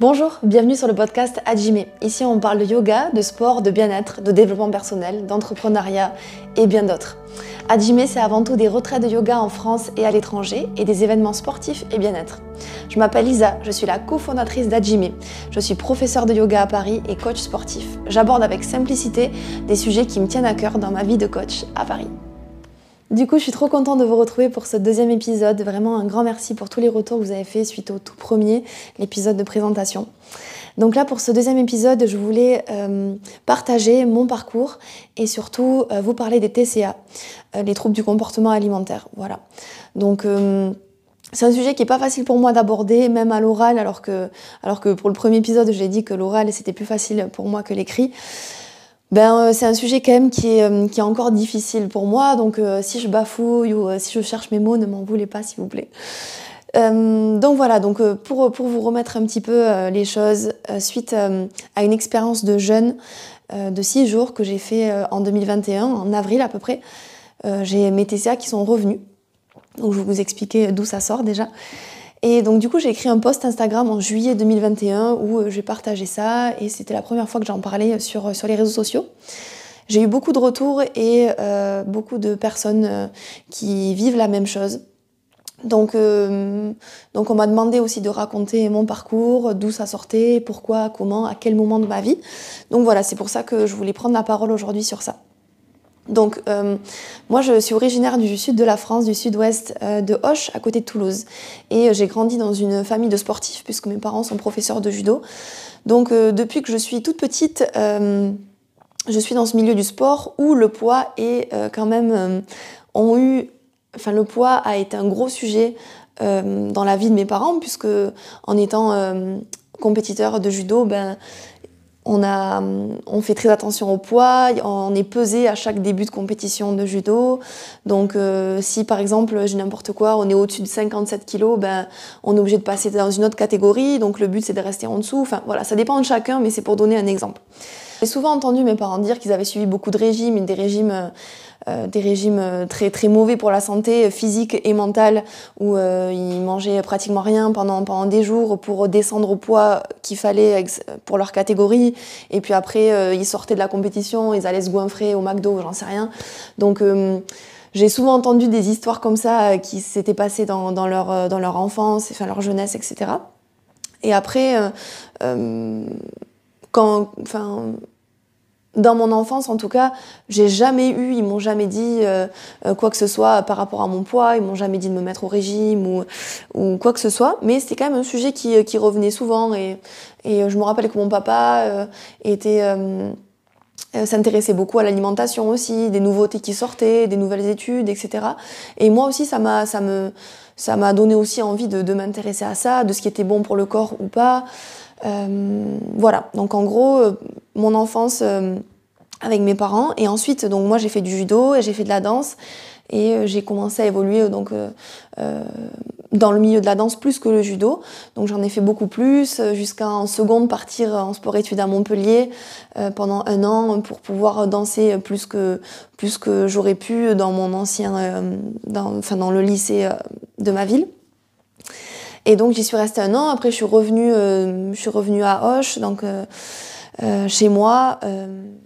Bonjour, bienvenue sur le podcast Hajime. Ici, on parle de yoga, de sport, de bien-être, de développement personnel, d'entrepreneuriat et bien d'autres. Hajime, c'est avant tout des retraits de yoga en France et à l'étranger et des événements sportifs et bien-être. Je m'appelle Lisa, je suis la cofondatrice d'Hajime. Je suis professeure de yoga à Paris et coach sportif. J'aborde avec simplicité des sujets qui me tiennent à cœur dans ma vie de coach à Paris. Du coup, je suis trop contente de vous retrouver pour ce deuxième épisode. Vraiment un grand merci pour tous les retours que vous avez fait suite au tout premier, l'épisode de présentation. Donc là, pour ce deuxième épisode, je voulais euh, partager mon parcours et surtout euh, vous parler des TCA, euh, les troubles du comportement alimentaire. Voilà. Donc c'est un sujet qui est pas facile pour moi d'aborder, même à l'oral, alors que, alors que pour le premier épisode, j'ai dit que l'oral c'était plus facile pour moi que l'écrit ben, euh, c'est un sujet quand même qui est, euh, qui est encore difficile pour moi, donc euh, si je bafouille ou si je cherche mes mots, ne m'en voulez pas s'il vous plaît. donc voilà, donc pour, pour vous remettre un petit peu les choses, suite à une expérience de jeûne de six jours que j'ai fait en 2021, en avril à peu près, j'ai mes TCA qui sont revenus. Donc je vais vous expliquer d'où ça sort déjà. Et donc du coup j'ai écrit un post Instagram en juillet 2021 où euh, j'ai partagé ça et c'était la première fois que j'en parlais sur, euh, sur les réseaux sociaux. J'ai eu beaucoup de retours et euh, beaucoup de personnes qui vivent la même chose. Donc, donc on m'a demandé aussi de raconter mon parcours, d'où ça sortait, pourquoi, comment, à quel moment de ma vie. Donc voilà, c'est pour ça que je voulais prendre la parole aujourd'hui sur ça. Donc, euh, moi, je suis originaire du sud de la France, du sud-ouest euh, de Hoche, à côté de Toulouse. Et euh, j'ai grandi dans une famille de sportifs, puisque mes parents sont professeurs de judo. Donc, depuis que je suis toute petite, je suis dans ce milieu du sport où le poids est quand même. Enfin, le poids a été un gros sujet dans la vie de mes parents, puisque en étant compétiteur de judo, ben, on, a, on fait très attention au poids, on est pesé à chaque début de compétition de judo. Donc euh, si par exemple, j'ai n'importe quoi, on est au-dessus de 57 kg, ben, on est obligé de passer dans une autre catégorie. Donc le but c'est de rester en dessous. Enfin voilà, ça dépend de chacun, mais c'est pour donner un exemple. J'ai souvent entendu mes parents dire qu'ils avaient suivi beaucoup de régimes, des régimes, euh, des régimes euh, très, très mauvais pour la santé physique et mentale, où euh, ils mangeaient pratiquement rien pendant, pendant des jours pour descendre au poids qu'il fallait pour leur catégorie. Et puis après, ils sortaient de la compétition, ils allaient se goinfrer au McDo, j'en sais rien. Donc j'ai souvent entendu des histoires comme ça qui s'étaient passées dans, dans, leur, dans leur enfance, enfin leur jeunesse, etc. Et après, quand, enfin, dans mon enfance, en tout cas, j'ai jamais eu, ils m'ont jamais dit euh, euh, quoi que ce soit par rapport à mon poids, ils m'ont jamais dit de me mettre au régime ou, quoi que ce soit, mais c'était quand même un sujet qui, qui revenait souvent et, je me rappelle que mon papa euh, était s'intéressait beaucoup à l'alimentation aussi, des nouveautés qui sortaient, des nouvelles études, etc. Et moi aussi, ça m'a, donné aussi envie de m'intéresser à ça, de ce qui était bon pour le corps ou pas. Euh, voilà, donc en gros, euh, mon enfance euh, avec mes parents. Et ensuite, donc moi j'ai fait du judo et j'ai fait de la danse. Et j'ai commencé à évoluer donc, dans le milieu de la danse plus que le judo. Donc j'en ai fait beaucoup plus, jusqu'à en seconde partir en sport-études à Montpellier pendant un an pour pouvoir danser plus que, j'aurais pu dans mon ancien, dans, dans le lycée de ma ville. Et donc j'y suis restée un an. Après je suis revenue, euh, je suis revenue à Hoche, donc euh, euh, chez moi.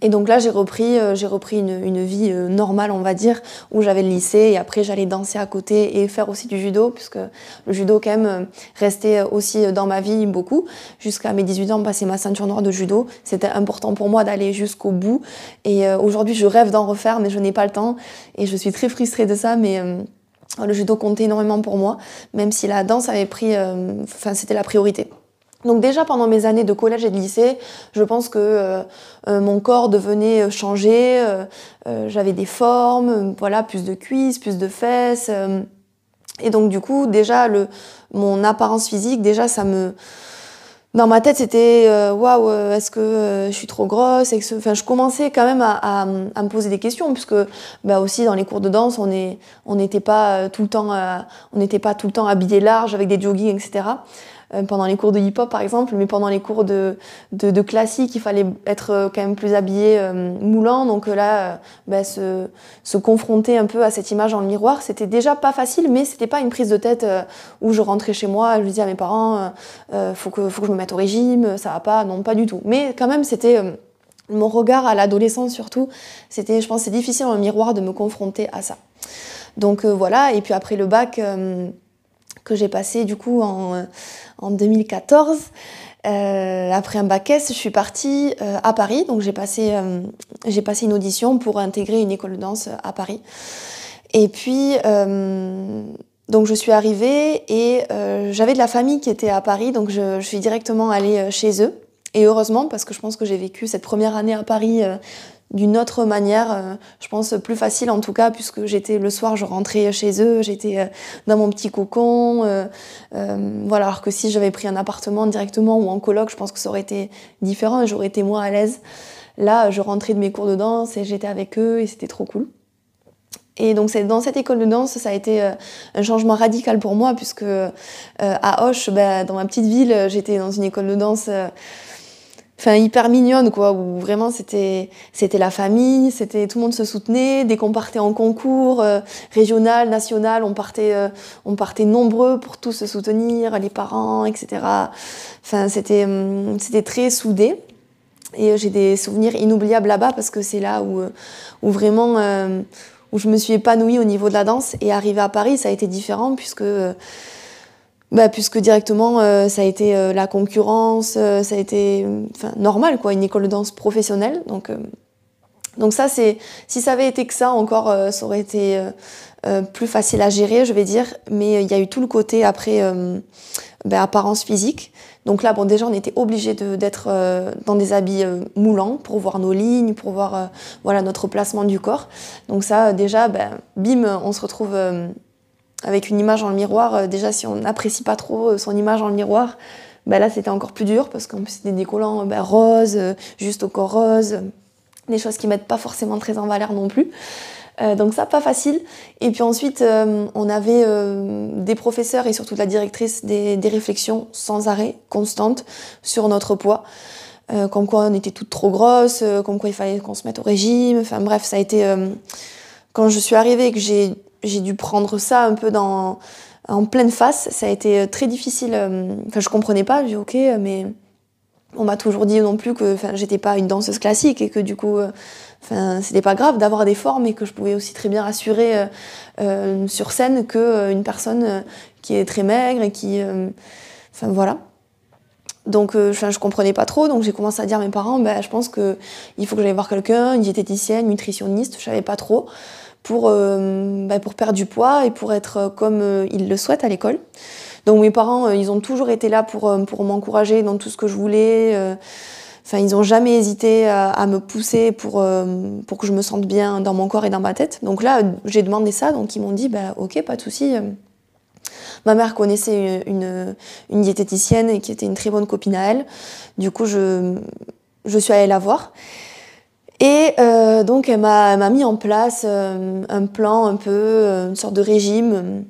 et donc là j'ai repris, j'ai repris une, une vie normale, on va dire, où j'avais le lycée et après j'allais danser à côté et faire aussi du judo, puisque le judo quand même restait aussi dans ma vie beaucoup. Jusqu'à mes 18 ans, passer ma ceinture noire de judo, c'était important pour moi d'aller jusqu'au bout. Et aujourd'hui je rêve d'en refaire, mais je n'ai pas le temps et je suis très frustrée de ça, mais le judo comptait énormément pour moi, même si la danse avait pris, euh, enfin c'était la priorité. Donc déjà pendant mes années de collège et de lycée, je pense que euh, euh, mon corps devenait changé, j'avais des formes, voilà, plus de cuisses, plus de fesses, et donc du coup déjà mon apparence physique, déjà ça me dans ma tête, c'était euh, waouh, euh, est-ce que euh, je suis trop grosse Enfin, je commençais quand même à, me poser des questions, puisque bah, aussi dans les cours de danse, on est, on n'était pas tout le temps, on n'était pas tout le temps habillé large avec des joggings, etc. pendant les cours de hip-hop par exemple, mais pendant les cours de, de, classique, il fallait être quand même plus habillé moulant. Donc là, bah, se, se, confronter un peu à cette image dans le miroir, c'était déjà pas facile, mais c'était pas une prise de tête où je rentrais chez moi, je disais à mes parents, faut, que, faut que je me mette au régime, ça va pas, non, pas du tout. Mais quand même, c'était mon regard à l'adolescence surtout, c'était, je pense, c'est difficile dans le miroir de me confronter à ça. Donc euh, voilà, et puis après le bac euh, que j'ai passé du coup en, en 2014, euh, après un bac S, je suis partie à Paris, donc j'ai passé, passé une audition pour intégrer une école de danse à Paris. Et puis, donc je suis arrivée et j'avais de la famille qui était à Paris, donc je, je suis directement allée chez eux. Et heureusement, parce que je pense que j'ai vécu cette première année à Paris euh, d'une autre manière, euh, je pense plus facile en tout cas, puisque j'étais le soir, je rentrais chez eux, j'étais euh, dans mon petit cocon. voilà, alors que si j'avais pris un appartement directement ou en coloc, je pense que ça aurait été différent et j'aurais été moins à l'aise. Là, je rentrais de mes cours de danse et j'étais avec eux et c'était trop cool. Et donc dans cette école de danse, ça a été un changement radical pour moi, puisque à Auch, bah, dans ma petite ville, j'étais dans une école de danse enfin hyper mignonne quoi où vraiment c'était c'était la famille c'était tout le monde se soutenait. Dès qu'on partait en concours euh, régional national on partait euh, on partait nombreux pour tous se soutenir les parents etc enfin c'était hum, c'était très soudé. Et j'ai des souvenirs inoubliables là-bas parce que c'est là où où vraiment euh, où je me suis épanouie au niveau de la danse. Et arrivé à Paris ça a été différent puisque bah, puisque directement euh, ça a été euh, la concurrence, euh, ça a été normal quoi, une école de danse professionnelle. Donc, donc ça c'est si ça avait été que ça encore, ça aurait été plus facile à gérer, je vais dire. Mais il y a eu tout le côté après bah, apparence physique. Donc là, bon, déjà, on était obligé d'être dans des habits moulants pour voir nos lignes, pour voir voilà, notre placement du corps. Donc ça, déjà, ben, bim, on se retrouve avec une image dans le miroir, euh, déjà si on n'apprécie pas trop euh, son image dans le miroir, bah là c'était encore plus dur parce plus c'était des collants bah, roses, euh, juste au corps rose, des choses qui mettent pas forcément très en valeur non plus. donc ça, pas facile. Et puis ensuite, on avait des professeurs et surtout la directrice des, des, réflexions sans arrêt, constantes, sur notre poids. comme quoi on était toutes trop grosses, comme quoi il fallait qu'on se mette au régime. Enfin bref, ça a été... quand je suis arrivée et que j'ai j'ai dû prendre ça un peu dans, en pleine face. Ça a été euh, très difficile. Euh, enfin, je comprenais pas. J'ai dit ok, mais on m'a toujours dit non plus que j'étais pas une danseuse classique et que du coup, euh, enfin, c'était pas grave d'avoir des formes et que je pouvais aussi très bien assurer sur scène que une personne qui est très maigre et qui, enfin voilà. Donc, enfin, je comprenais pas trop, donc j'ai commencé à dire à mes parents, ben, je pense que il faut que j'aille voir quelqu'un, une diététicienne, nutritionniste, je savais pas trop pour, euh, bah, pour perdre du poids et pour être euh, comme euh, ils le souhaitent à l'école. Donc mes parents, ils ont toujours été là pour, pour m'encourager dans tout ce que je voulais. Enfin, ils n'ont jamais hésité à, me pousser pour, pour que je me sente bien dans mon corps et dans ma tête. Donc là, j'ai demandé ça, donc ils m'ont dit, bah, ok, pas de souci. Ma mère connaissait une, une, diététicienne qui était une très bonne copine à elle. Du coup, je, je suis allée la voir. Et euh, donc, elle m'a mis en place euh, un plan un peu, euh, une sorte de régime.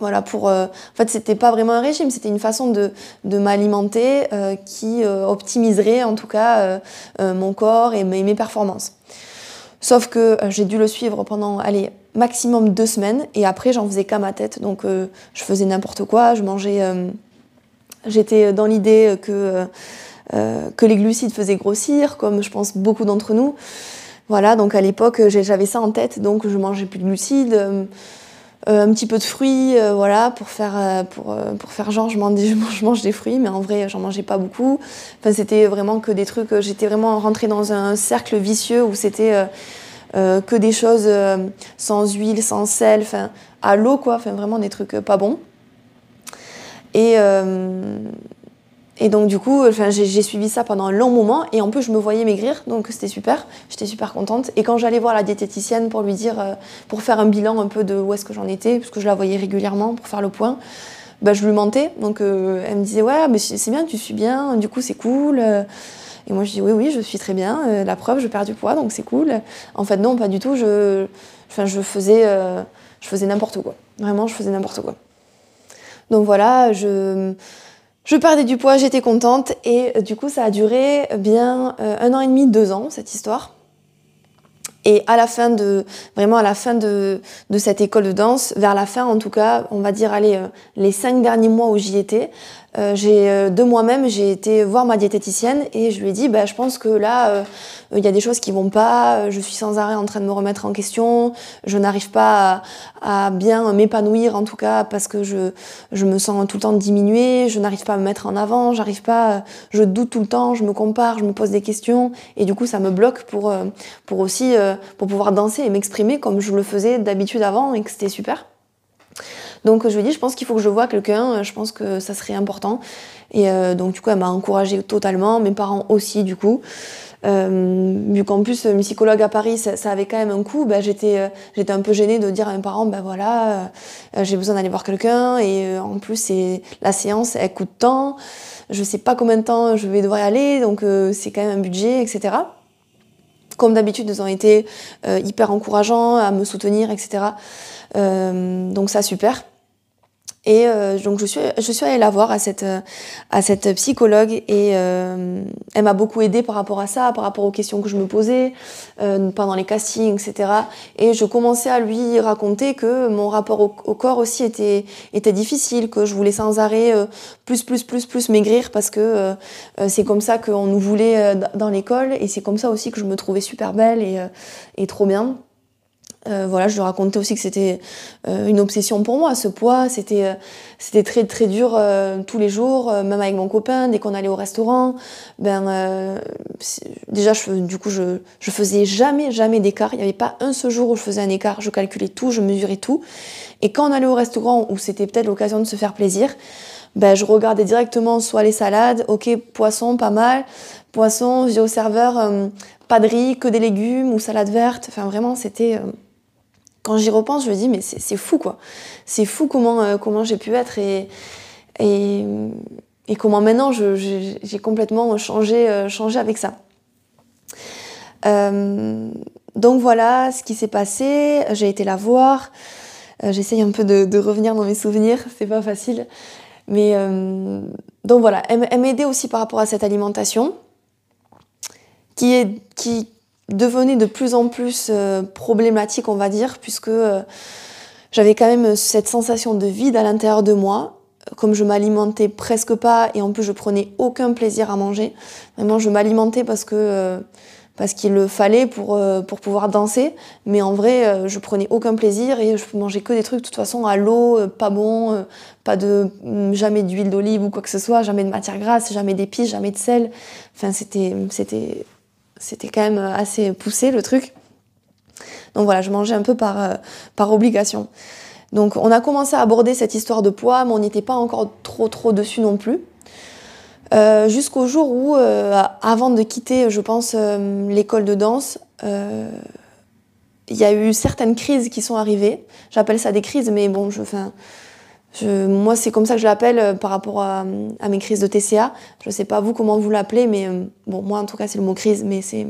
Voilà, pour. en fait, c'était pas vraiment un régime, c'était une façon de, de m'alimenter qui optimiserait en tout cas mon corps et mes, mes performances. Sauf que j'ai dû le suivre pendant, allez, maximum deux semaines et après j'en faisais qu'à ma tête. Donc je faisais n'importe quoi, je mangeais. J'étais dans l'idée que euh, que les glucides faisaient grossir, comme je pense beaucoup d'entre nous. Voilà, donc à l'époque, j'avais ça en tête, donc je mangeais plus de glucides, euh, un petit peu de fruits, euh, voilà, pour faire, pour, pour faire genre je mange des fruits, mais en vrai, j'en mangeais pas beaucoup. Enfin, c'était vraiment que des trucs, j'étais vraiment rentrée dans un cercle vicieux où c'était que des choses sans huile, sans sel, enfin, à l'eau, quoi, enfin, vraiment des trucs pas bons. Et, et donc du coup, j'ai suivi ça pendant un long moment et en plus je me voyais maigrir, donc c'était super, j'étais super contente. Et quand j'allais voir la diététicienne pour lui dire, euh, pour faire un bilan un peu de où est-ce que j'en étais, puisque je la voyais régulièrement pour faire le point, bah, je lui mentais. Donc euh, elle me disait ouais, mais c'est bien, tu suis bien, du coup c'est cool. Et moi je dis oui, oui, je suis très bien, euh, la preuve, je perds du poids, donc c'est cool. En fait non, pas du tout, je faisais, je faisais n'importe quoi. Vraiment, je faisais n'importe quoi. Donc voilà, je Je perdais du poids, j'étais contente et du coup ça a duré bien un an et demi, deux ans cette histoire. Et à la fin de, vraiment à la fin de, cette école de danse, vers la fin en tout cas, on va dire, allez, les cinq derniers mois où j'y étais, euh, euh, de moi-même, j'ai été voir ma diététicienne et je lui ai dit, bah, je pense que là, euh, il y a des choses qui vont pas. Je suis sans arrêt en train de me remettre en question. Je n'arrive pas à, à bien m'épanouir, en tout cas, parce que je, je me sens tout le temps diminuée. Je n'arrive pas à me mettre en avant. J'arrive pas. Je doute tout le temps. Je me compare. Je me pose des questions et du coup, ça me bloque pour pour aussi pour pouvoir danser et m'exprimer comme je le faisais d'habitude avant et que c'était super. Donc je lui ai dit, je pense qu'il faut que je vois quelqu'un, je pense que ça serait important. Et euh, donc du coup, elle m'a encouragée totalement, mes parents aussi du coup. Euh, vu qu'en plus, une psychologue à Paris, ça, avait quand même un coût, ben, j'étais, euh, j'étais un peu gênée de dire à mes parents, ben voilà, j'ai besoin d'aller voir quelqu'un, et en plus, c'est, la séance, elle coûte tant, je sais pas combien de temps je vais devoir y aller, donc c'est quand même un budget, etc. Comme d'habitude, ils ont été hyper encourageants à me soutenir, etc. donc ça, super. Et euh, donc je suis, je suis allée la voir à cette, à cette psychologue et euh, elle m'a beaucoup aidée par rapport à ça, par rapport aux questions que je me posais euh, pendant les castings, etc. Et je commençais à lui raconter que mon rapport au, corps aussi était, était difficile, que je voulais sans arrêt plus, plus, plus, plus maigrir parce que c'est comme ça qu'on nous voulait dans l'école et c'est comme ça aussi que je me trouvais super belle et, et trop bien. Euh, voilà, je lui racontais aussi que c'était euh, une obsession pour moi, ce poids, c'était euh, c'était très très dur tous les jours, même avec mon copain, dès qu'on allait au restaurant, ben déjà je, du coup je je faisais jamais jamais d'écart, il n'y avait pas un seul jour où je faisais un écart, je calculais tout, je mesurais tout, et quand on allait au restaurant où c'était peut-être l'occasion de se faire plaisir, ben je regardais directement soit les salades, ok poisson pas mal, poisson, je dis au serveur pas de riz, que des légumes ou salade verte, enfin vraiment c'était quand j'y repense, je me dis, mais c'est fou, quoi. C'est fou comment, euh, comment j'ai pu être et, et, comment maintenant j'ai complètement changé, euh, changé avec ça. Euh, donc voilà ce qui s'est passé. J'ai été la voir. J'essaye un peu de, de, revenir dans mes souvenirs, c'est pas facile. Mais donc voilà, elle, elle m'aidait aussi par rapport à cette alimentation qui, est, qui, devenait de plus en plus euh, problématique, on va dire, puisque euh, j'avais quand même cette sensation de vide à l'intérieur de moi. Comme je m'alimentais presque pas et en plus je prenais aucun plaisir à manger. Vraiment, je m'alimentais parce que euh, parce qu'il le fallait pour pour pouvoir danser, mais en vrai, je prenais aucun plaisir et je mangeais que des trucs de toute façon à l'eau, pas bon, pas de jamais d'huile d'olive ou quoi que ce soit, jamais de matière grasse, jamais d'épices, jamais de sel. Enfin, c'était c'était c'était quand même assez poussé le truc. Donc voilà, je mangeais un peu par, euh, par obligation. Donc on a commencé à aborder cette histoire de poids, mais on n'était pas encore trop trop dessus non plus. Euh, jusqu'au jour où, euh, avant de quitter, je pense, l'école de danse, il y a eu certaines crises qui sont arrivées. J'appelle ça des crises, mais bon, je, moi, c'est comme ça que je l'appelle euh, par rapport à, mes crises de TCA. Je ne sais pas vous comment vous l'appelez, mais euh, bon, moi en tout cas, c'est le mot crise, mais c'est.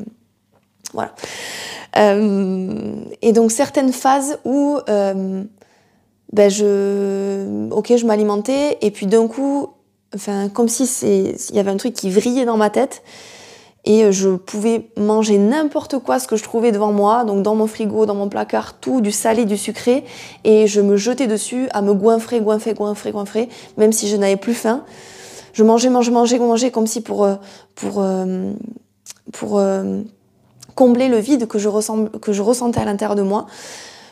Voilà. Euh, et donc, certaines phases où ben, je. Ok, je m'alimentais, et puis d'un coup, enfin, comme si il y avait un truc qui vrillait dans ma tête et euh, je pouvais manger n'importe quoi ce que je trouvais devant moi, donc dans mon frigo, dans mon placard, tout, du salé, du sucré, et je me jetais dessus à me goinfrer, goinfrer, goinfrer, goinfrer, même si je n'avais plus faim. Je mangeais, mangeais, mangeais, mangeais comme si pour euh, euh, combler le vide que je, ressentais à l'intérieur de moi.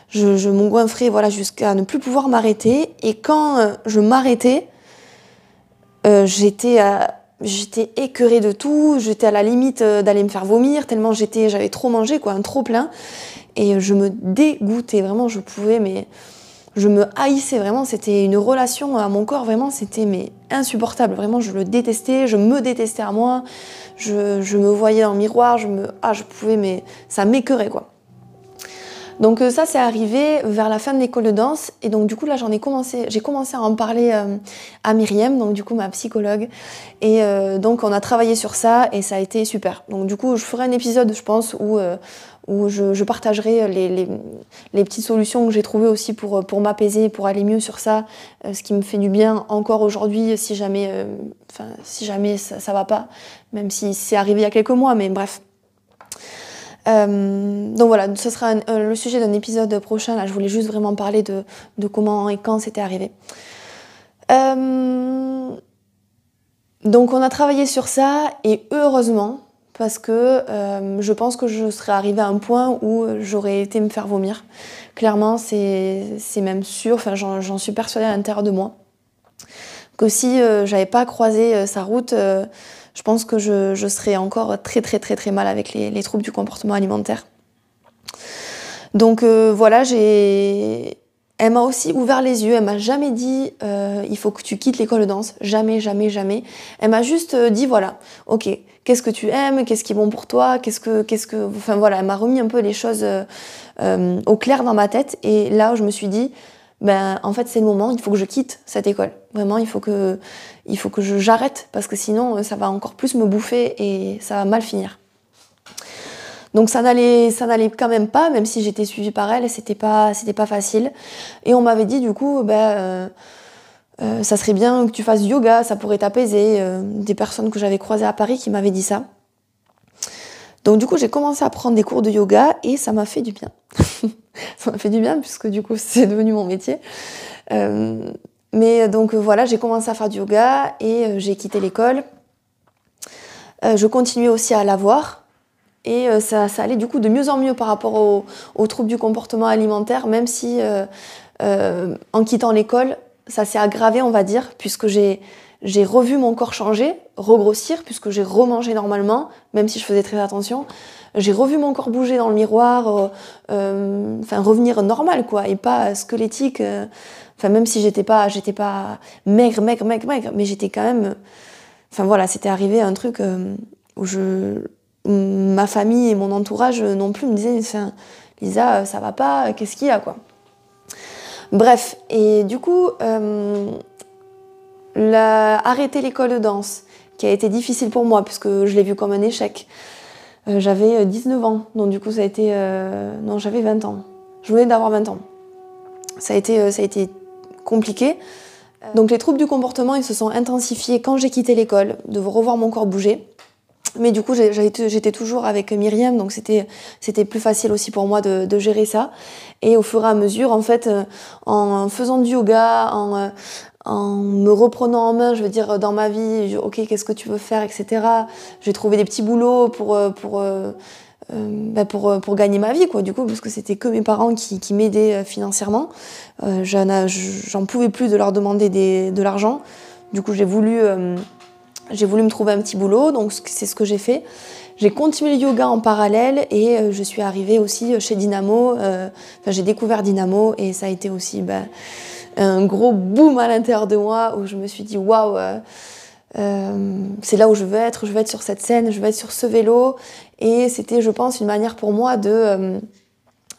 Je, je me goinfrais voilà jusqu'à ne plus pouvoir m'arrêter, et quand je m'arrêtais, j'étais à j'étais écœurée de tout, j'étais à la limite euh, d'aller me faire vomir tellement j'étais, j'avais trop mangé, quoi, un trop plein. Et je me dégoûtais, vraiment, je pouvais, mais je me haïssais vraiment. C'était une relation à mon corps, vraiment, c'était mais insupportable. Vraiment, je le détestais, je me détestais à moi. Je, je me voyais le miroir, je me, ah, je pouvais, mais ça m'écœurait, quoi. Donc euh, ça, c'est arrivé vers la fin de l'école de danse. Et donc du coup, là, j'en ai commencé, j'ai commencé à en parler euh, à Myriam, donc du coup, ma psychologue. Et euh, donc, on a travaillé sur ça et ça a été super. Donc du coup, je ferai un épisode, je pense, où, où je, partagerai les, les, petites solutions que j'ai trouvées aussi pour, pour m'apaiser, pour aller mieux sur ça, ce qui me fait du bien encore aujourd'hui si jamais, si jamais ça, ça va pas, même si c'est arrivé il y a quelques mois, mais bref. Euh, donc voilà, ce sera euh, le sujet d'un épisode prochain. Là, je voulais juste vraiment parler de, comment et quand c'était arrivé. Euh, donc on a travaillé sur ça et heureusement parce que je pense que je serais arrivée à un point où j'aurais été me faire vomir. Clairement, c'est même sûr, enfin, j'en suis persuadée à l'intérieur de moi que si j'avais pas croisé sa route je pense que je, serais encore très très très très mal avec les, troubles du comportement alimentaire. Donc euh, voilà, j'ai. Elle m'a aussi ouvert les yeux, elle m'a jamais dit euh, il faut que tu quittes l'école de danse, jamais, jamais, jamais. Elle m'a juste euh, dit voilà, ok, qu'est-ce que tu aimes, qu'est-ce qui est bon pour toi, qu'est-ce que, qu'est-ce que, enfin voilà, elle m'a remis un peu les choses au clair dans ma tête et là je me suis dit ben en fait c'est le moment, il faut que je quitte cette école. Vraiment, il faut que, il faut que j'arrête parce que sinon euh, ça va encore plus me bouffer et ça va mal finir. Donc ça n'allait, ça n'allait quand même pas, même si j'étais suivie par elle, c'était pas, c'était pas facile. Et on m'avait dit du coup, ben, ça serait bien que tu fasses yoga, ça pourrait t'apaiser. des personnes que j'avais croisées à Paris qui m'avaient dit ça. Donc du coup, j'ai commencé à prendre des cours de yoga et ça m'a fait du bien. ça m'a fait du bien puisque du coup, c'est devenu mon métier. Euh, mais donc voilà, j'ai commencé à faire du yoga et euh, j'ai quitté l'école. Euh, je continuais aussi à l'avoir et ça, allait du coup de mieux en mieux par rapport aux, troubles du comportement alimentaire, même si en quittant l'école, ça s'est aggravé, on va dire, puisque j'ai j'ai revu mon corps changer, regrossir, puisque j'ai remangé normalement, même si je faisais très attention. J'ai revu mon corps bouger dans le miroir, euh, euh, enfin revenir normal quoi, et pas squelettique. Euh, enfin même si j'étais pas, j'étais pas maigre, maigre, maigre, maigre, mais j'étais quand même. Enfin voilà, c'était arrivé un truc où je, ma famille et mon entourage non plus me disaient, enfin, Lisa, ça va pas, qu'est-ce qu'il y a quoi. Bref, et du coup arrêter l'école de danse, qui a été difficile pour moi, puisque je l'ai vu comme un échec. Euh, j'avais 19 euh, ans, donc du coup ça a été... Euh, non, j'avais 20 ans. Je venais d'avoir 20 ans. Ça a été, ça a été compliqué. Donc les troubles du comportement, ils se sont intensifiés quand j'ai quitté l'école, de revoir mon corps bouger. Mais du coup, j'étais toujours avec Myriam, donc c'était plus facile aussi pour moi de, de, gérer ça. Et au fur et à mesure, en fait, en faisant du yoga, en, en me reprenant en main, je veux dire, dans ma vie, ok, qu'est-ce que tu veux faire, etc. J'ai trouvé des petits boulots pour, euh, pour, euh, euh, bah, pour, pour, gagner ma vie, quoi, du coup, parce que c'était que mes parents qui, qui m'aidaient financièrement. J'en pouvais plus de leur demander des, de l'argent. Du coup, j'ai voulu, j'ai voulu me trouver un petit boulot, donc c'est ce que j'ai fait. J'ai continué le yoga en parallèle et je suis arrivée aussi chez Dynamo. Enfin, j'ai découvert Dynamo et ça a été aussi... Bah, un gros boom à l'intérieur de moi où je me suis dit waouh, euh, euh, c'est là où je veux être, je veux être sur cette scène, je veux être sur ce vélo. Et c'était, je pense, une manière pour moi de euh,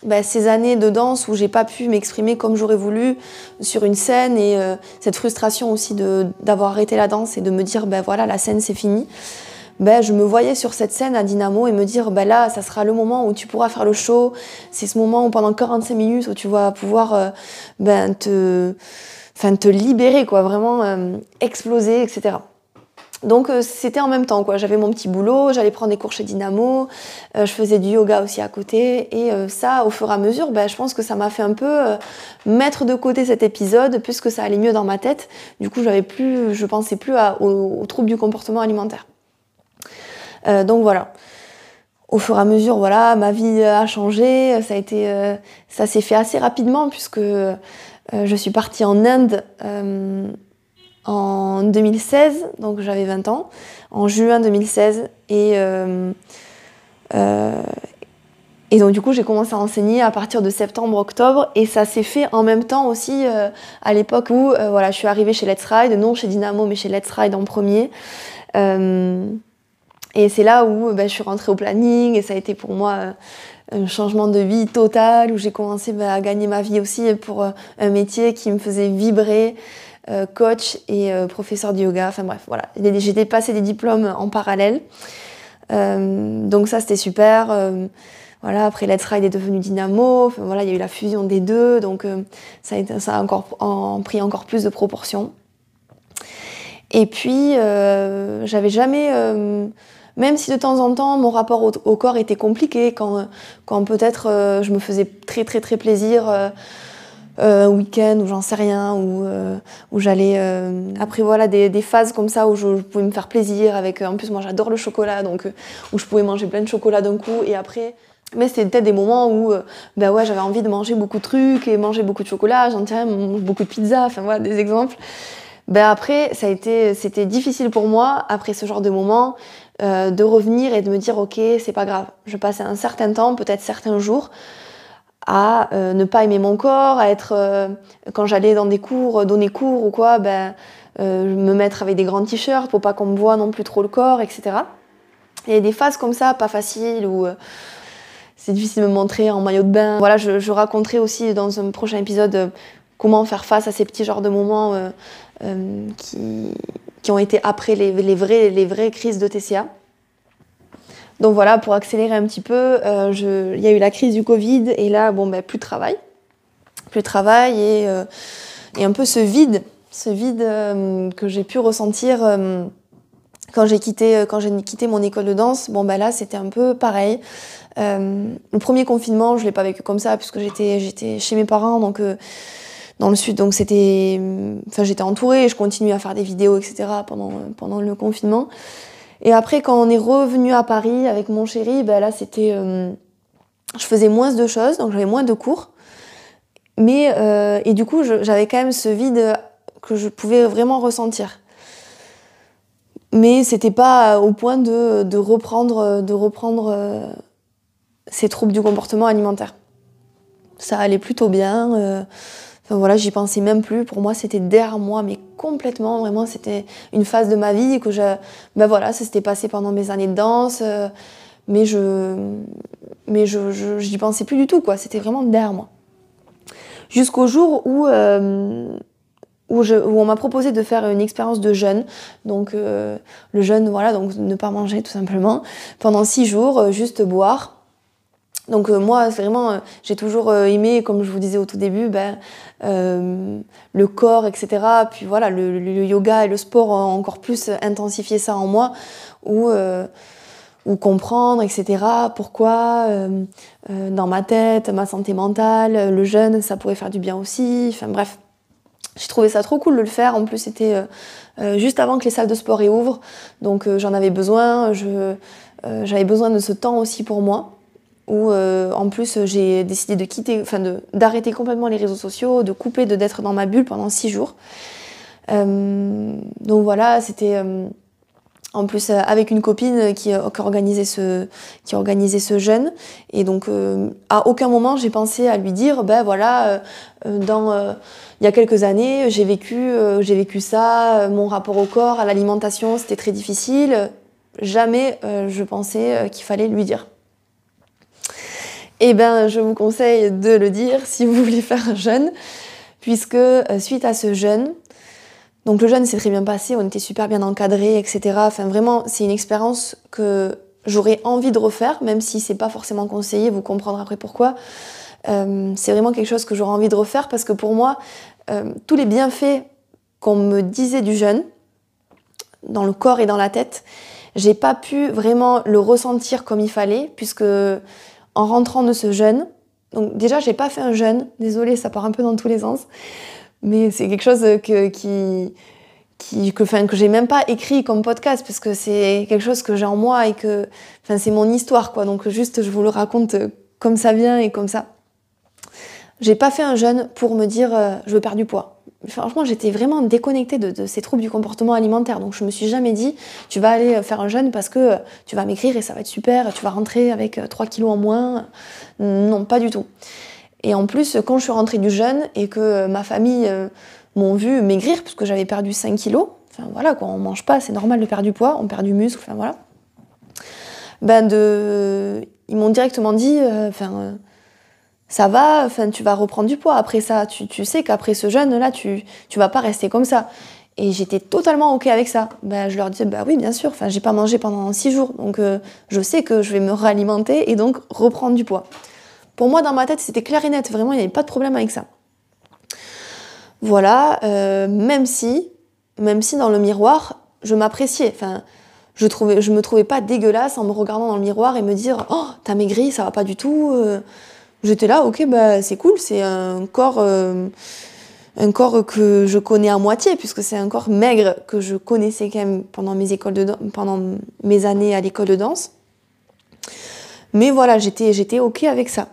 bah, ces années de danse où j'ai pas pu m'exprimer comme j'aurais voulu sur une scène et cette frustration aussi d'avoir arrêté la danse et de me dire ben voilà la scène c'est fini ben, je me voyais sur cette scène à Dynamo et me dire ben là, ça sera le moment où tu pourras faire le show. C'est ce moment où pendant 45 minutes où tu vas pouvoir euh, ben, te, enfin, te libérer, quoi, vraiment euh, exploser, etc. Donc euh, c'était en même temps quoi. J'avais mon petit boulot, j'allais prendre des cours chez Dynamo, je faisais du yoga aussi à côté et ça au fur et à mesure, ben, je pense que ça m'a fait un peu mettre de côté cet épisode puisque ça allait mieux dans ma tête. Du coup j'avais plus, je pensais plus aux troubles du comportement alimentaire. Euh, donc voilà. Au fur et à mesure, voilà, ma vie a changé. Ça euh, s'est fait assez rapidement puisque euh, je suis partie en Inde en 2016, donc j'avais 20 ans, en juin 2016. Et, et donc du coup, j'ai commencé à enseigner à partir de septembre-octobre. Et ça s'est fait en même temps aussi à l'époque où voilà, je suis arrivée chez Let's Ride, non chez Dynamo, mais chez Let's Ride en premier. Et c'est là où ben, je suis rentrée au planning et ça a été pour moi un changement de vie total, où j'ai commencé ben, à gagner ma vie aussi pour un métier qui me faisait vibrer, coach et professeur de yoga. Enfin bref, voilà. J'ai dépassé des diplômes en parallèle. donc ça, c'était super. Voilà, après Let's Ride est devenu Dynamo, voilà, il y a eu la fusion des deux, donc euh, ça, a, ça a encore pris encore plus de proportions. Et puis, euh, j'avais jamais, euh, même si de temps en temps mon rapport au, corps était compliqué, quand, quand peut-être je me faisais très très très plaisir un week-end ou j'en sais rien, ou où j'allais après voilà des, phases comme ça où je, pouvais me faire plaisir avec en plus moi j'adore le chocolat donc où je pouvais manger plein de chocolat d'un coup et après mais c'était peut-être des moments où euh, ben ouais, j'avais envie de manger beaucoup de trucs et manger beaucoup de chocolat, j'en tiens beaucoup de pizza, enfin voilà des exemples. Ben après, ça a été, c'était difficile pour moi, après ce genre de moment, euh, de revenir et de me dire ok, c'est pas grave. Je passais un certain temps, peut-être certains jours, à euh, ne pas aimer mon corps, à être, quand j'allais dans des cours, donner cours ou quoi, ben, me mettre avec des grands t-shirts pour pas qu'on me voit non plus trop le corps, etc. Il y a des phases comme ça, pas faciles, où c'est difficile de me montrer en maillot de bain. Voilà, je, raconterai aussi dans un prochain épisode euh, comment faire face à ces petits genres de moments euh, euh, qui, ont été après les, les, les vraies crises de TCA. Donc voilà, pour accélérer un petit peu, il y a eu la crise du Covid et là, bon, ben, plus de travail. Plus de travail et, et un peu ce vide, ce vide que j'ai pu ressentir quand j'ai quitté, quitté mon école de danse. Bon, ben là, c'était un peu pareil. Euh, le premier confinement, je l'ai pas vécu comme ça puisque j'étais j'étais chez mes parents donc euh, dans le sud donc c'était enfin j'étais entourée, je continuais à faire des vidéos etc pendant pendant le confinement. Et après quand on est revenu à Paris avec mon chéri, ben là c'était euh, je faisais moins de choses donc j'avais moins de cours. Mais et du coup j'avais quand même ce vide que je pouvais vraiment ressentir mais c'était pas au point de, de reprendre de reprendre ces troubles du comportement alimentaire. Ça allait plutôt bien. Euh, enfin voilà, j'y pensais même plus. Pour moi, c'était derrière moi, mais complètement. Vraiment, c'était une phase de ma vie que je. Ben voilà, ça s'était passé pendant mes années de danse. Euh, mais je. Mais je, j'y pensais plus du tout, quoi. C'était vraiment derrière moi. Jusqu'au jour où. Euh, où, on m'a proposé de faire une expérience de jeûne. Donc le jeûne, voilà, donc ne pas manger tout simplement pendant six jours, juste boire. Donc euh, moi, vraiment, euh, j'ai toujours euh, aimé, comme je vous disais au tout début, ben, le corps, etc. Puis voilà, le, yoga et le sport ont encore plus intensifié ça en moi, ou, comprendre, etc. Pourquoi, dans ma tête, ma santé mentale, le jeûne, ça pourrait faire du bien aussi. Enfin bref, j'ai trouvé ça trop cool de le faire. En plus, c'était juste avant que les salles de sport réouvrent, donc j'en avais besoin. j'avais besoin de ce temps aussi pour moi où euh, en plus j'ai décidé de quitter, enfin d'arrêter complètement les réseaux sociaux, de couper, de d'être dans ma bulle pendant six jours. Euh, donc voilà, c'était euh, en plus avec une copine qui, qui, organisait ce qui organisait ce jeûne. Et donc à aucun moment j'ai pensé à lui dire ben voilà dans il y a quelques années j'ai vécu j'ai vécu ça mon rapport au corps à l'alimentation c'était très difficile. Jamais je pensais qu'il fallait lui dire eh bien, je vous conseille de le dire si vous voulez faire un jeûne, puisque euh, suite à ce jeûne, donc le jeûne s'est très bien passé, on était super bien encadré, etc. Enfin, vraiment, c'est une expérience que j'aurais envie de refaire, même si c'est pas forcément conseillé, vous comprendrez après pourquoi. Euh, c'est vraiment quelque chose que j'aurais envie de refaire parce que pour moi, euh, tous les bienfaits qu'on me disait du jeûne, dans le corps et dans la tête, j'ai pas pu vraiment le ressentir comme il fallait, puisque en rentrant de ce jeûne. Donc déjà, j'ai pas fait un jeûne. Désolée, ça part un peu dans tous les sens. Mais c'est quelque chose que, qui, qui, que, enfin, que j'ai même pas écrit comme podcast parce que c'est quelque chose que j'ai en moi et que, enfin, c'est mon histoire, quoi. Donc juste, je vous le raconte comme ça vient et comme ça. J'ai pas fait un jeûne pour me dire euh, je veux perdre du poids franchement, j'étais vraiment déconnectée de, ces troubles du comportement alimentaire. Donc, je me suis jamais dit, tu vas aller faire un jeûne parce que euh, tu vas maigrir et ça va être super, tu vas rentrer avec 3 euh, kilos en moins. Non, pas du tout. Et en plus, quand je suis rentrée du jeûne et que euh, ma famille m'ont vu maigrir, parce que j'avais perdu 5 kilos, enfin voilà, quoi, on mange pas, c'est normal de perdre du poids, on perd du muscle, enfin voilà. ben de, ils m'ont directement dit, enfin, ça va, enfin, tu vas reprendre du poids. Après ça, tu, tu sais qu'après ce jeûne-là, tu, tu vas pas rester comme ça. Et j'étais totalement OK avec ça. Ben, je leur disais, bah oui, bien sûr, enfin, j'ai pas mangé pendant six jours, donc je sais que je vais me réalimenter et donc reprendre du poids. Pour moi, dans ma tête, c'était clair et net. Vraiment, il n'y avait pas de problème avec ça. Voilà, euh, même si, même si dans le miroir, je m'appréciais. Enfin, je trouvais, je me trouvais pas dégueulasse en me regardant dans le miroir et me dire, oh, t'as maigri, ça va pas du tout. Euh. J'étais là, ok, bah c'est cool, c'est un corps, euh, un corps que je connais à moitié puisque c'est un corps maigre que je connaissais quand même pendant mes écoles de, pendant mes années à l'école de danse. Mais voilà, j'étais, ok avec ça.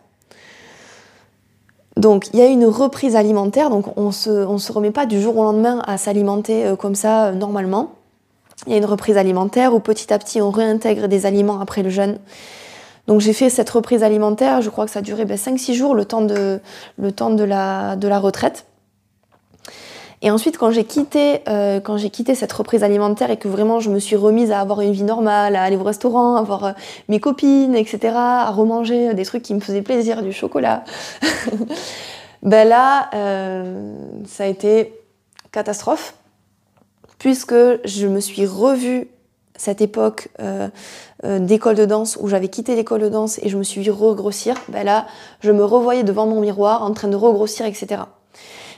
Donc il y a une reprise alimentaire, donc on ne se, se remet pas du jour au lendemain à s'alimenter euh, comme ça euh, normalement. Il y a une reprise alimentaire où petit à petit on réintègre des aliments après le jeûne. Donc j'ai fait cette reprise alimentaire, je crois que ça a duré 5-6 ben, jours, le temps, de, le temps de, la, de la retraite. Et ensuite, quand j'ai quitté, euh, quitté cette reprise alimentaire et que vraiment je me suis remise à avoir une vie normale, à aller au restaurant, à voir euh, mes copines, etc., à remanger des trucs qui me faisaient plaisir, du chocolat, ben là, euh, ça a été catastrophe, puisque je me suis revue cette époque d'école de danse où j'avais quitté l'école de danse et je me suis vue regrossir. Ben là, je me revoyais devant mon miroir en train de regrossir, etc.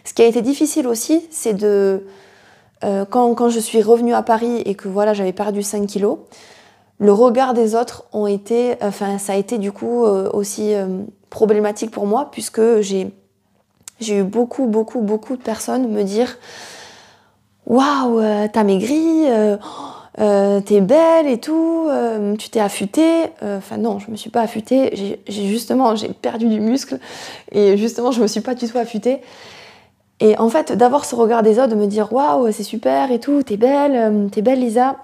Ce qui a été difficile aussi, c'est de... Euh, quand, quand, je suis revenue à Paris et que voilà, j'avais perdu 5 kilos, le regard des autres ont été, enfin, ça a été du coup euh, aussi euh, problématique pour moi puisque j'ai, eu beaucoup, beaucoup, beaucoup de personnes me dire Waouh, t'as maigri, t'es belle et tout, tu t'es affûtée. Enfin, non, je me suis pas affûtée, j'ai, justement, j'ai perdu du muscle et justement, je me suis pas du tout affûtée. Et en fait, d'avoir ce regard des autres, de me dire waouh, c'est super et tout, t'es belle, euh, t'es belle Lisa,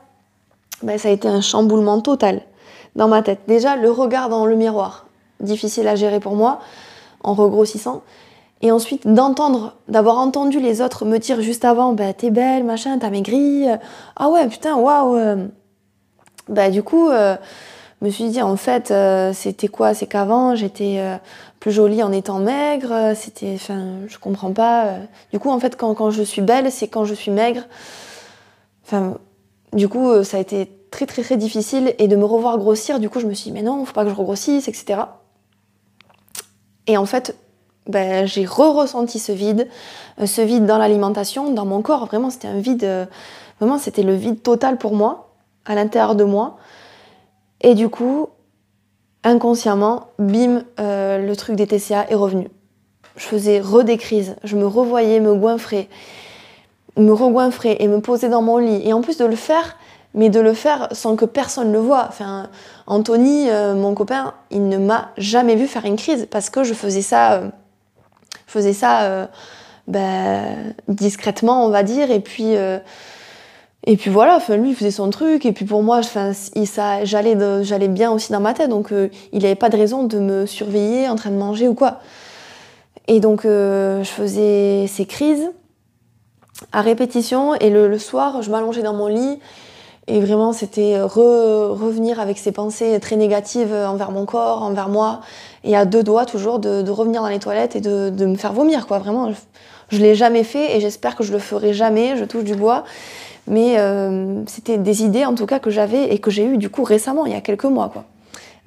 ben, ça a été un chamboulement total dans ma tête. Déjà, le regard dans le miroir, difficile à gérer pour moi, en regrossissant. Et ensuite, d'entendre, d'avoir entendu les autres me dire juste avant, bah, t'es belle, machin, t'as maigri, ah ouais, putain, waouh. Euh. Bah, du coup, euh, je me suis dit, en fait, c'était quoi? C'est qu'avant, j'étais plus jolie en étant maigre. C'était, enfin, je comprends pas. Du coup, en fait, quand, quand je suis belle, c'est quand je suis maigre. Enfin, du coup, ça a été très très très difficile et de me revoir grossir. Du coup, je me suis dit, mais non, faut pas que je regrossisse, etc. Et en fait, ben, j'ai re-ressenti ce vide, euh, ce vide dans l'alimentation, dans mon corps. Vraiment, c'était un vide, euh, vraiment, c'était le vide total pour moi, à l'intérieur de moi. Et du coup, inconsciemment, bim, euh, le truc des TCA est revenu. Je faisais re des crises, je me revoyais me goinfrer, me regoinfrer et me poser dans mon lit. Et en plus de le faire, mais de le faire sans que personne le voie. Enfin, Anthony, mon copain, il ne m'a jamais vu faire une crise parce que je faisais ça, faisais ça ben, discrètement, on va dire, et puis et puis voilà, lui il faisait son truc, et puis pour moi, j'allais bien aussi dans ma tête, donc euh, il n'avait pas de raison de me surveiller en train de manger ou quoi. Et donc euh, je faisais ces crises à répétition, et le, soir, je m'allongeais dans mon lit, et vraiment c'était revenir avec ces pensées très négatives envers mon corps, envers moi, et à deux doigts toujours de, revenir dans les toilettes et de, de, me faire vomir, quoi, vraiment. Je, je l'ai jamais fait, et j'espère que je le ferai jamais, je touche du bois. Mais euh, c'était des idées en tout cas que j'avais et que j'ai eues du coup récemment, il y a quelques mois. Quoi.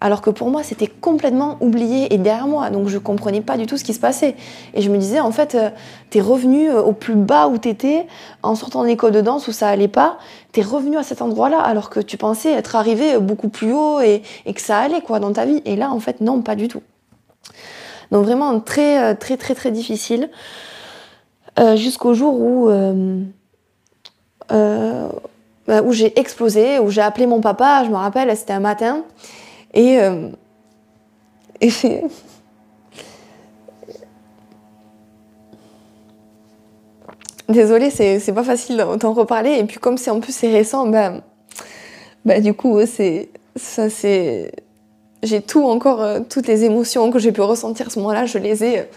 Alors que pour moi, c'était complètement oublié et derrière moi. Donc je comprenais pas du tout ce qui se passait. Et je me disais, en fait, euh, t'es revenu euh, au plus bas où t'étais, en sortant de l'école de danse où ça allait pas. T'es revenu à cet endroit-là alors que tu pensais être arrivé beaucoup plus haut et, que ça allait quoi dans ta vie. Et là, en fait, non, pas du tout. Donc vraiment très, très, très, très difficile. Jusqu'au jour où euh, bah, où j'ai explosé, où j'ai appelé mon papa, je me rappelle, c'était un matin. Et, euh, et Désolée, c'est pas facile d'en reparler. Et puis comme c'est en plus c'est récent, bah, bah du coup c'est ça c'est j'ai tout encore euh, toutes les émotions que j'ai pu ressentir ce moment-là, je les ai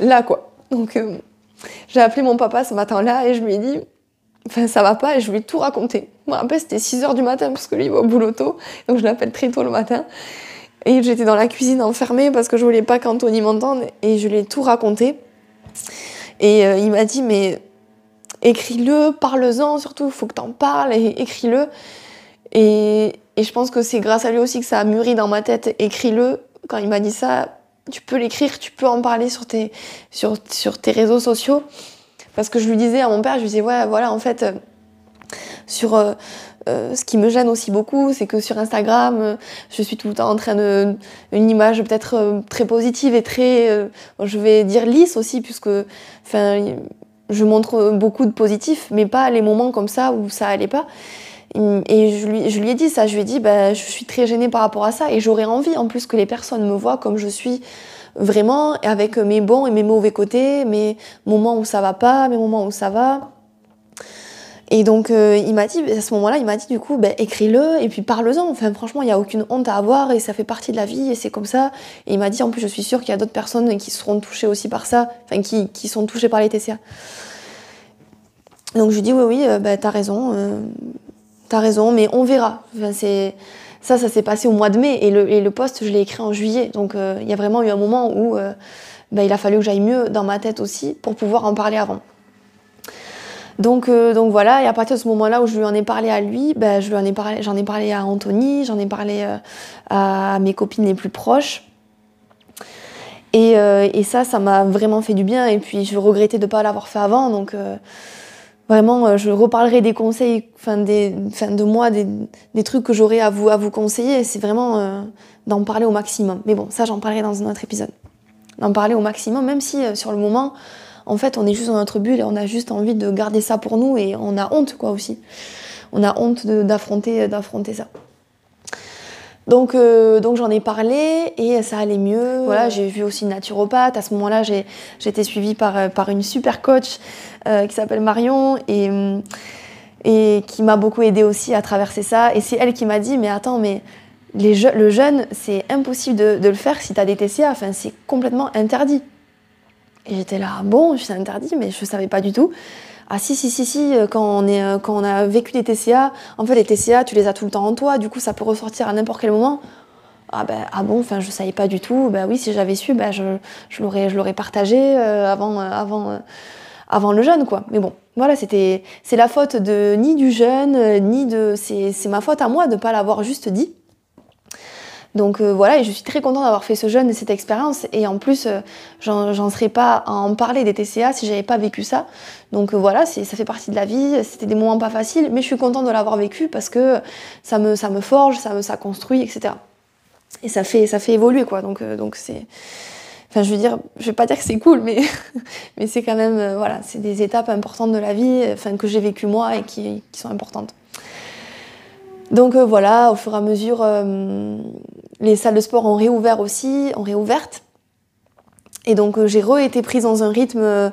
là quoi. Donc j'ai appelé mon papa ce matin-là et je lui ai dit enfin, ça va pas et je lui ai tout raconté. Me rappelle, c'était 6h du matin parce que lui, il va au boulot tôt, donc je l'appelle très tôt le matin. Et j'étais dans la cuisine enfermée parce que je voulais pas qu'Anthony m'entende et je lui ai tout raconté. Et euh, il m'a dit, mais écris-le, parle-en surtout, faut que t'en parles et écris-le. Et, et, je pense que c'est grâce à lui aussi que ça a mûri dans ma tête, écris-le. Quand il m'a dit ça, tu peux l'écrire, tu peux en parler sur tes, sur, sur tes réseaux sociaux. Parce que je lui disais à mon père, je lui disais, ouais, voilà, en fait, euh, sur euh, euh, ce qui me gêne aussi beaucoup, c'est que sur Instagram, je suis tout le temps en train de. une image peut-être très positive et très. je vais dire lisse aussi, puisque. Enfin, je montre beaucoup de positif, mais pas les moments comme ça où ça allait pas. Et je lui, je lui ai dit ça, je lui ai dit, bah, je suis très gênée par rapport à ça et j'aurais envie en plus que les personnes me voient comme je suis vraiment, avec mes bons et mes mauvais côtés, mes moments où ça va pas, mes moments où ça va. Et donc euh, il m'a dit, à ce moment-là, il m'a dit du coup, bah, écris-le et puis parle-en. Enfin franchement, il n'y a aucune honte à avoir et ça fait partie de la vie et c'est comme ça. Et il m'a dit, en plus, je suis sûre qu'il y a d'autres personnes qui seront touchées aussi par ça, enfin qui, qui sont touchées par les TCA. Donc je lui dis, oui, oui, euh, bah, t'as raison. Euh, t'as raison, mais on verra. c'est ça, ça s'est passé au mois de mai et le, le post, je l'ai écrit en juillet. Donc euh, il y a vraiment eu un moment où euh, bah, il a fallu que j'aille mieux dans ma tête aussi pour pouvoir en parler avant. Donc, euh, donc voilà, et à partir de ce moment-là où je lui en ai parlé à lui, bah, je ai j'en ai parlé à Anthony, j'en ai parlé à mes copines les plus proches. Et, et ça, ça m'a vraiment fait du bien. Et puis je regrettais de ne pas l'avoir fait avant. Donc Vraiment, euh, je reparlerai des conseils, enfin, des, de moi, des, trucs que j'aurais à vous, à vous conseiller. C'est vraiment euh, d'en parler au maximum. Mais bon, ça, j'en parlerai dans un autre épisode. D'en parler au maximum, même si euh, sur le moment, en fait, on est juste dans notre bulle et on a juste envie de garder ça pour nous et on a honte, quoi, aussi. On a honte d'affronter ça. Donc, euh, donc j'en ai parlé et ça allait mieux. Voilà, j'ai vu aussi une naturopathe. À ce moment-là, j'ai été suivie par, euh, par une super coach euh, qui s'appelle Marion et, et qui m'a beaucoup aidée aussi à traverser ça. Et c'est elle qui m'a dit, mais attends, mais les le jeûne, c'est impossible de, de, le faire si tu as des TCA. Enfin, c'est complètement interdit. Et j'étais là, bon, c'est interdit, mais je ne savais pas du tout. Ah si, si, si, si, euh, quand on, est, euh, quand on a vécu des TCA, en fait les TCA, tu les as tout le temps en toi, du coup ça peut ressortir à n'importe quel moment. Ah, ben, ah bon, enfin je savais pas du tout. Ben oui, si j'avais su, ben, je, je l'aurais partagé euh, avant, avant, avant le jeûne, quoi. Mais bon, voilà, c'était c'est la faute de ni du jeûne, ni de. C'est ma faute à moi de pas l'avoir juste dit. Donc euh, voilà, et je suis très contente d'avoir fait ce jeûne et cette expérience. Et en plus, euh, j'en serais pas à en parler des TCA si j'avais pas vécu ça. Donc euh, voilà, ça fait partie de la vie. C'était des moments pas faciles, mais je suis contente de l'avoir vécu parce que ça me, ça me forge, ça me ça construit, etc. Et ça fait, ça fait évoluer, quoi. Donc donc c'est. Enfin, je veux dire, je vais pas dire que c'est cool, mais, mais c'est quand même, voilà, c'est des étapes importantes de la vie, enfin, que j'ai vécues moi et qui, qui sont importantes. Donc euh, voilà, au fur et à mesure, euh, les salles de sport ont réouvert aussi, ont réouvertes. Et donc euh, j'ai re-été prise dans un rythme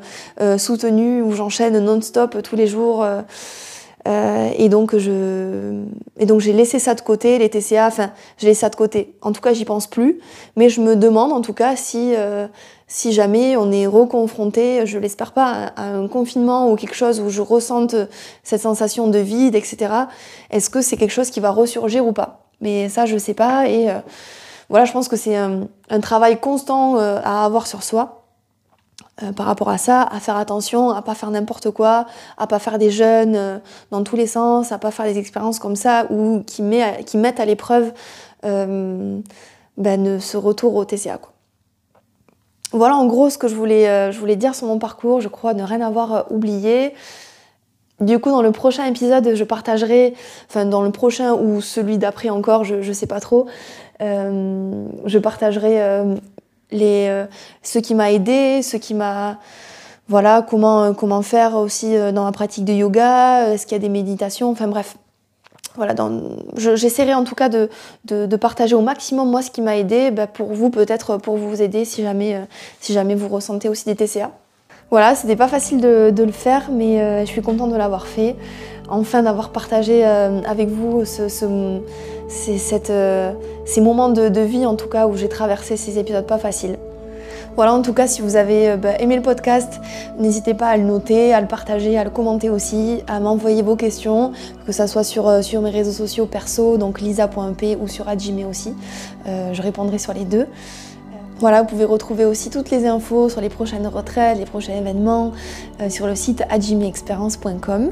soutenu où j'enchaîne non-stop tous les jours. Et donc je et donc j'ai laissé ça de côté les TCA enfin j'ai laissé ça de côté en tout cas j'y pense plus mais je me demande en tout cas si si jamais on est reconfronté, je l'espère pas, à un confinement ou quelque chose où je ressente cette sensation de vide, etc., est-ce que c'est quelque chose qui va ressurgir ou pas? Mais ça, je sais pas. Et euh, voilà, je pense que c'est un, travail constant euh, à avoir sur soi. Euh, par rapport à ça, à faire attention, à pas faire n'importe quoi, à pas faire des jeûnes dans tous les sens, à pas faire des expériences comme ça ou qui, met, qui mettent à l'épreuve ben, ce retour au TCA. Voilà en gros ce que je voulais, euh, je voulais dire sur mon parcours. Je crois ne rien avoir euh, oublié. Du coup, dans le prochain épisode, je partagerai, enfin dans le prochain ou celui d'après encore, je ne sais pas trop, euh, je partagerai les, ce qui m'a aidé, ce qui m'a... Voilà, comment, comment faire aussi dans la pratique de yoga, est-ce qu'il y a des méditations, enfin bref, voilà, j'essaierai en tout cas de, partager au maximum moi ce qui m'a aidé bah, pour vous peut-être pour vous aider si jamais, euh, si jamais vous ressentez aussi des TCA. Voilà, c'était pas facile de, le faire mais euh, je suis contente de l'avoir fait. Enfin d'avoir partagé euh, avec vous ce, ces moments de, vie en tout cas où j'ai traversé ces épisodes pas faciles. Voilà, en tout cas, si vous avez bah, aimé le podcast, n'hésitez pas à le noter, à le partager, à le commenter aussi, à m'envoyer vos questions, que ce soit sur, sur mes réseaux sociaux perso, donc lisa.p ou sur Adjime aussi. je répondrai sur les deux. Voilà, vous pouvez retrouver aussi toutes les infos sur les prochaines retraites, les prochains événements sur le site adjimeexperience.com.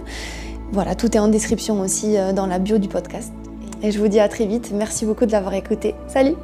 Voilà, tout est en description aussi dans la bio du podcast. Et je vous dis à très vite. Merci beaucoup de l'avoir écouté. Salut